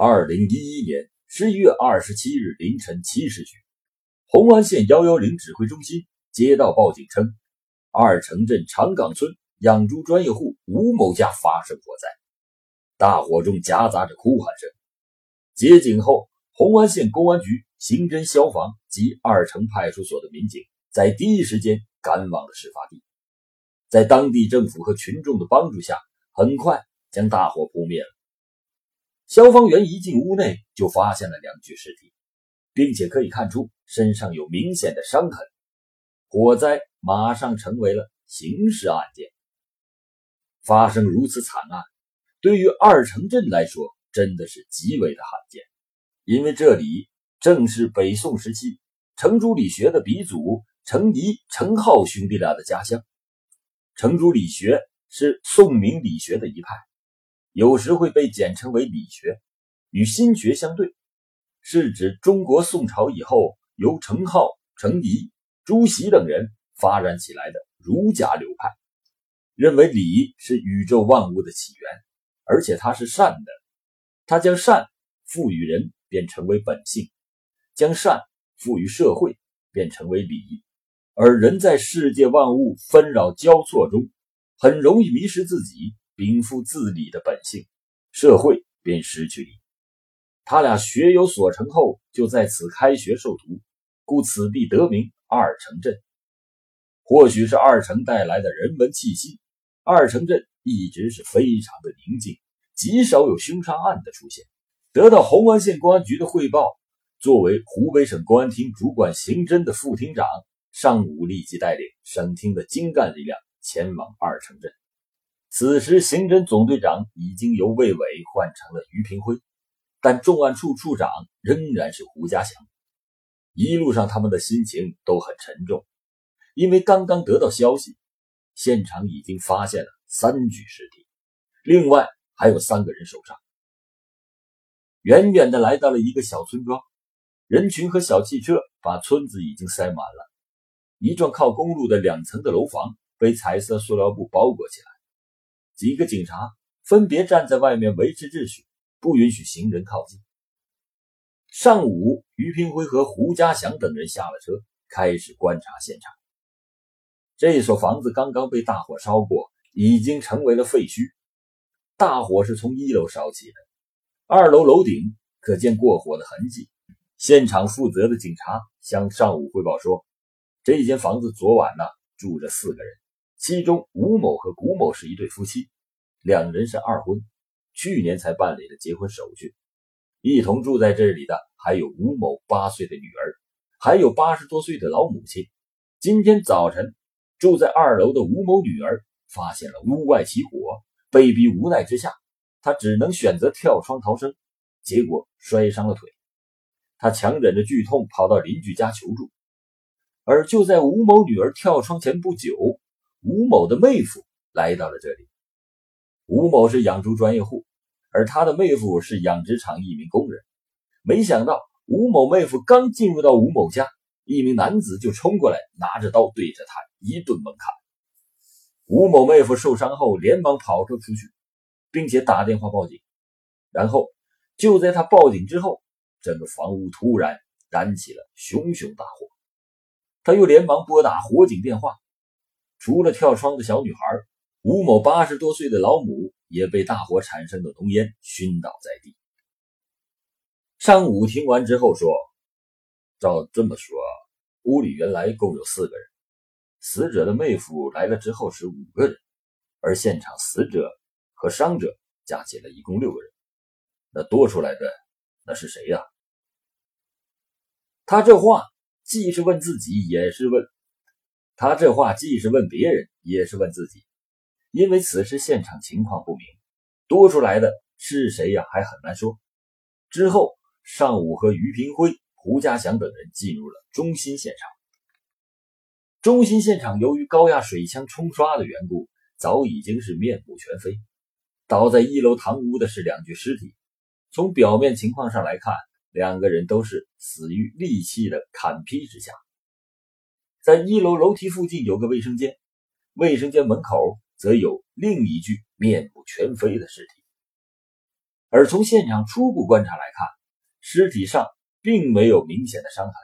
二零一一年十一月二十七日凌晨七时许，红安县幺幺零指挥中心接到报警称，二城镇长岗村养猪专业户吴某家发生火灾，大火中夹杂着哭喊声。接警后，红安县公安局、刑侦、消防及二城派出所的民警在第一时间赶往了事发地，在当地政府和群众的帮助下，很快将大火扑灭了。消防员一进屋内，就发现了两具尸体，并且可以看出身上有明显的伤痕。火灾马上成为了刑事案件。发生如此惨案，对于二城镇来说，真的是极为的罕见。因为这里正是北宋时期程朱理学的鼻祖程颐、程颢兄弟俩的家乡。程朱理学是宋明理学的一派。有时会被简称为理学，与心学相对，是指中国宋朝以后由程颢、程颐、朱熹等人发展起来的儒家流派，认为理是宇宙万物的起源，而且它是善的。他将善赋予人，便成为本性；将善赋予社会，便成为理。而人在世界万物纷扰交错中，很容易迷失自己。禀赋自理的本性，社会便失去理。他俩学有所成后，就在此开学授徒，故此地得名二城镇。或许是二城带来的人文气息，二城镇一直是非常的宁静，极少有凶杀案的出现。得到红安县公安局的汇报，作为湖北省公安厅主管刑侦的副厅长尚武立即带领省厅的精干力量前往二城镇。此时，刑侦总队长已经由魏伟换成了于平辉，但重案处处长仍然是胡家祥。一路上，他们的心情都很沉重，因为刚刚得到消息，现场已经发现了三具尸体，另外还有三个人受伤。远远的来到了一个小村庄，人群和小汽车把村子已经塞满了。一幢靠公路的两层的楼房被彩色塑料布包裹起来。几个警察分别站在外面维持秩序，不允许行人靠近。上午，于平辉和胡家祥等人下了车，开始观察现场。这所房子刚刚被大火烧过，已经成为了废墟。大火是从一楼烧起的，二楼楼顶可见过火的痕迹。现场负责的警察向上午汇报说，这间房子昨晚呢住着四个人。其中，吴某和古某是一对夫妻，两人是二婚，去年才办理了结婚手续。一同住在这里的还有吴某八岁的女儿，还有八十多岁的老母亲。今天早晨，住在二楼的吴某女儿发现了屋外起火，被逼无奈之下，她只能选择跳窗逃生，结果摔伤了腿。她强忍着剧痛跑到邻居家求助，而就在吴某女儿跳窗前不久。吴某的妹夫来到了这里。吴某是养猪专业户，而他的妹夫是养殖场一名工人。没想到吴某妹夫刚进入到吴某家，一名男子就冲过来，拿着刀对着他一顿猛砍。吴某妹夫受伤后连忙跑了出去，并且打电话报警。然后就在他报警之后，整个房屋突然燃起了熊熊大火。他又连忙拨打火警电话。除了跳窗的小女孩，吴某八十多岁的老母也被大火产生的浓烟熏倒在地。上午听完之后说：“照这么说，屋里原来共有四个人，死者的妹夫来了之后是五个人，而现场死者和伤者加起来一共六个人，那多出来的那是谁呀？”他这话既是问自己，也是问。他这话既是问别人，也是问自己，因为此时现场情况不明，多出来的是谁呀？还很难说。之后，尚武和于平辉、胡家祥等人进入了中心现场。中心现场由于高压水枪冲刷的缘故，早已经是面目全非。倒在一楼堂屋的是两具尸体，从表面情况上来看，两个人都是死于利器的砍劈之下。在一楼楼梯附近有个卫生间，卫生间门口则有另一具面目全非的尸体。而从现场初步观察来看，尸体上并没有明显的伤痕，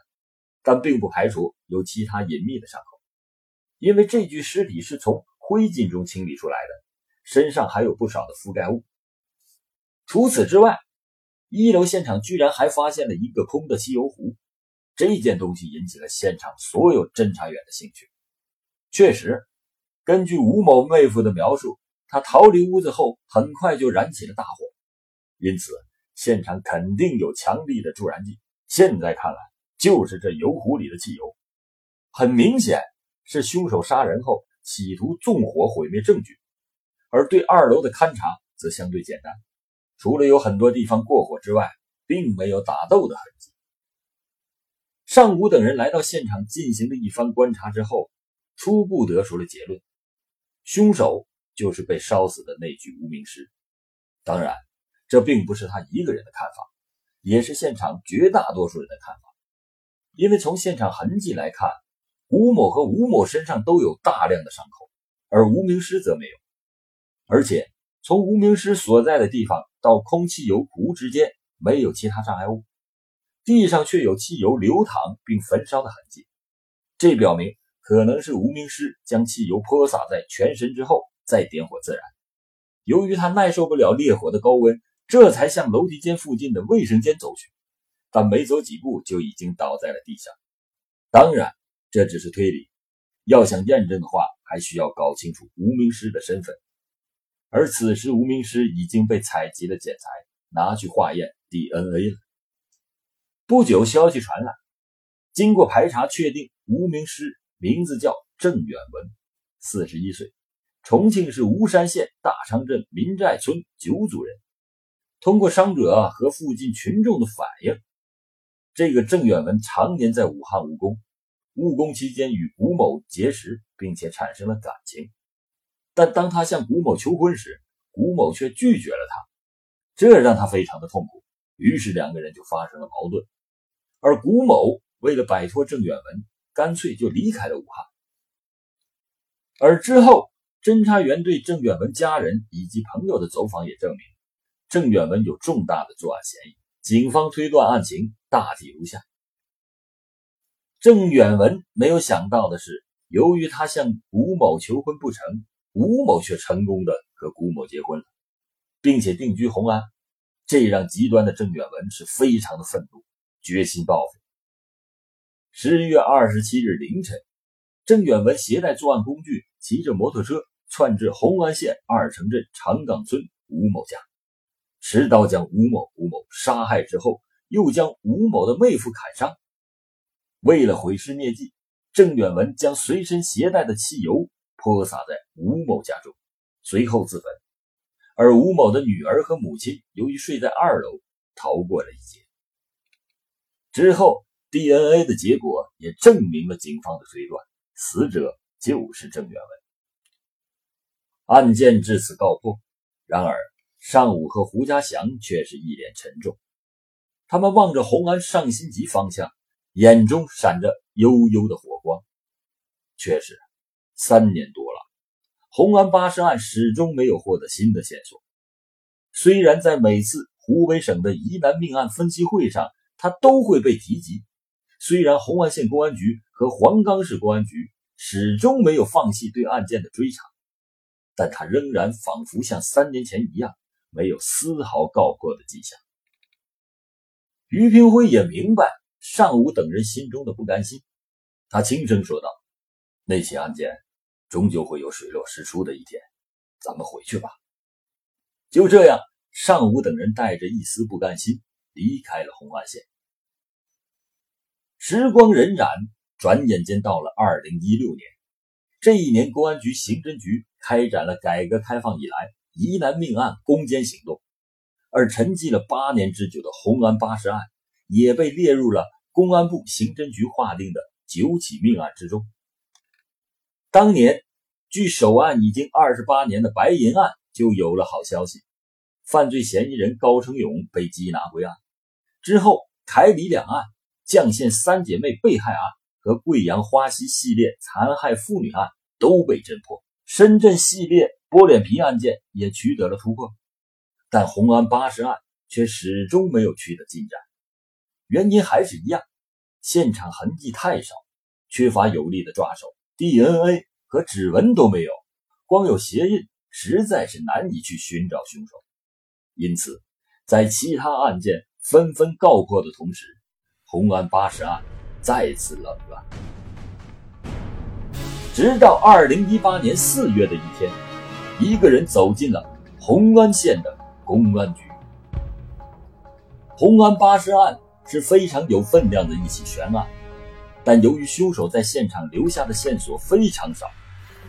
但并不排除有其他隐秘的伤口，因为这具尸体是从灰烬中清理出来的，身上还有不少的覆盖物。除此之外，一楼现场居然还发现了一个空的汽油壶，这件东西引起了现场所有侦查员的兴趣。确实，根据吴某妹夫的描述，他逃离屋子后很快就燃起了大火，因此现场肯定有强力的助燃剂。现在看来，就是这油壶里的汽油。很明显，是凶手杀人后企图纵火毁灭证据。而对二楼的勘查则相对简单。除了有很多地方过火之外，并没有打斗的痕迹。上武等人来到现场进行了一番观察之后，初步得出了结论：凶手就是被烧死的那具无名尸。当然，这并不是他一个人的看法，也是现场绝大多数人的看法。因为从现场痕迹来看，吴某和吴某身上都有大量的伤口，而无名尸则没有，而且。从无名尸所在的地方到空气油壶之间没有其他障碍物，地上却有汽油流淌并焚烧的痕迹，这表明可能是无名尸将汽油泼洒在全身之后再点火自燃。由于他耐受不了烈火的高温，这才向楼梯间附近的卫生间走去，但没走几步就已经倒在了地上。当然，这只是推理，要想验证的话，还需要搞清楚无名尸的身份。而此时，无名尸已经被采集了检材，拿去化验 DNA 了。不久，消息传来，经过排查，确定无名尸名字叫郑远文，四十一岁，重庆市巫山县大昌镇民寨村九组人。通过伤者和附近群众的反映，这个郑远文常年在武汉务工，务工期间与古某结识，并且产生了感情。但当他向古某求婚时，古某却拒绝了他，这让他非常的痛苦。于是两个人就发生了矛盾。而古某为了摆脱郑远文，干脆就离开了武汉。而之后，侦查员对郑远文家人以及朋友的走访也证明，郑远文有重大的作案嫌疑。警方推断案情大体如下：郑远文没有想到的是，由于他向古某求婚不成。吴某却成功的和古某结婚了，并且定居红安，这让极端的郑远文是非常的愤怒，决心报复。十月二十七日凌晨，郑远文携带作案工具，骑着摩托车窜至红安县二城镇长岗村吴某家，持刀将吴某、吴某杀害之后，又将吴某的妹夫砍伤。为了毁尸灭迹，郑远文将随身携带的汽油。泼洒在吴某家中，随后自焚。而吴某的女儿和母亲由于睡在二楼，逃过了一劫。之后，DNA 的结果也证明了警方的推断，死者就是郑元文。案件至此告破。然而，尚武和胡家祥却是一脸沉重，他们望着红安上新集方向，眼中闪着幽幽的火光。确实。三年多了，红安八尸案始终没有获得新的线索。虽然在每次湖北省的疑难命案分析会上，他都会被提及。虽然红安县公安局和黄冈市公安局始终没有放弃对案件的追查，但他仍然仿佛像三年前一样，没有丝毫告破的迹象。于平辉也明白尚武等人心中的不甘心，他轻声说道：“那起案件。”终究会有水落石出的一天，咱们回去吧。就这样，尚武等人带着一丝不甘心离开了红安县。时光荏苒，转眼间到了二零一六年。这一年，公安局刑侦局开展了改革开放以来疑难命案攻坚行动，而沉寂了八年之久的红安八尸案也被列入了公安部刑侦局划定的九起命案之中。当年，距首案已经二十八年的白银案就有了好消息，犯罪嫌疑人高成勇被缉拿归案。之后，凯里两案、绛县三姐妹被害案和贵阳花溪系列残害妇女案都被侦破，深圳系列剥脸皮案件也取得了突破。但红安八十案却始终没有取得进展，原因还是一样，现场痕迹太少，缺乏有力的抓手，DNA 和指纹都没有，光有鞋印实在是难以去寻找凶手。因此，在其他案件纷纷告破的同时，红安八十案再次冷了。直到二零一八年四月的一天，一个人走进了红安县的公安局。红安八十案是非常有分量的一起悬案，但由于凶手在现场留下的线索非常少，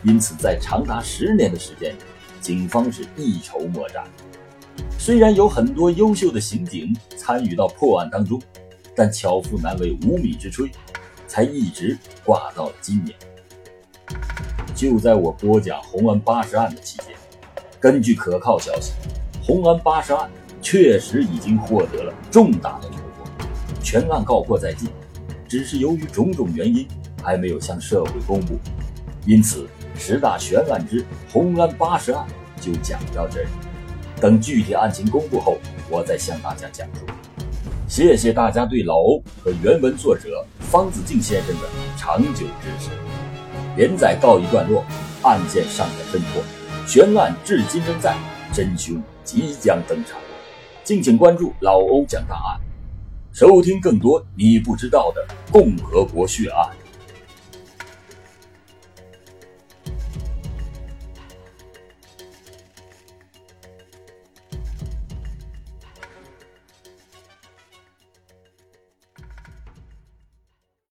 因此在长达十年的时间里，警方是一筹莫展。虽然有很多优秀的刑警参与到破案当中，但巧妇难为无米之炊，才一直挂到了今年。就在我播讲红安八十案的期间，根据可靠消息，红安八十案确实已经获得了重大的突破，全案告破在即，只是由于种种原因还没有向社会公布。因此，十大悬案之红安八十案就讲到这里，等具体案情公布后，我再向大家讲述。谢谢大家对老欧和原文作者方子敬先生的长久支持。连载告一段落，案件尚在侦破，悬案至今仍在，真凶即将登场。敬请关注老欧讲大案，收听更多你不知道的共和国血案。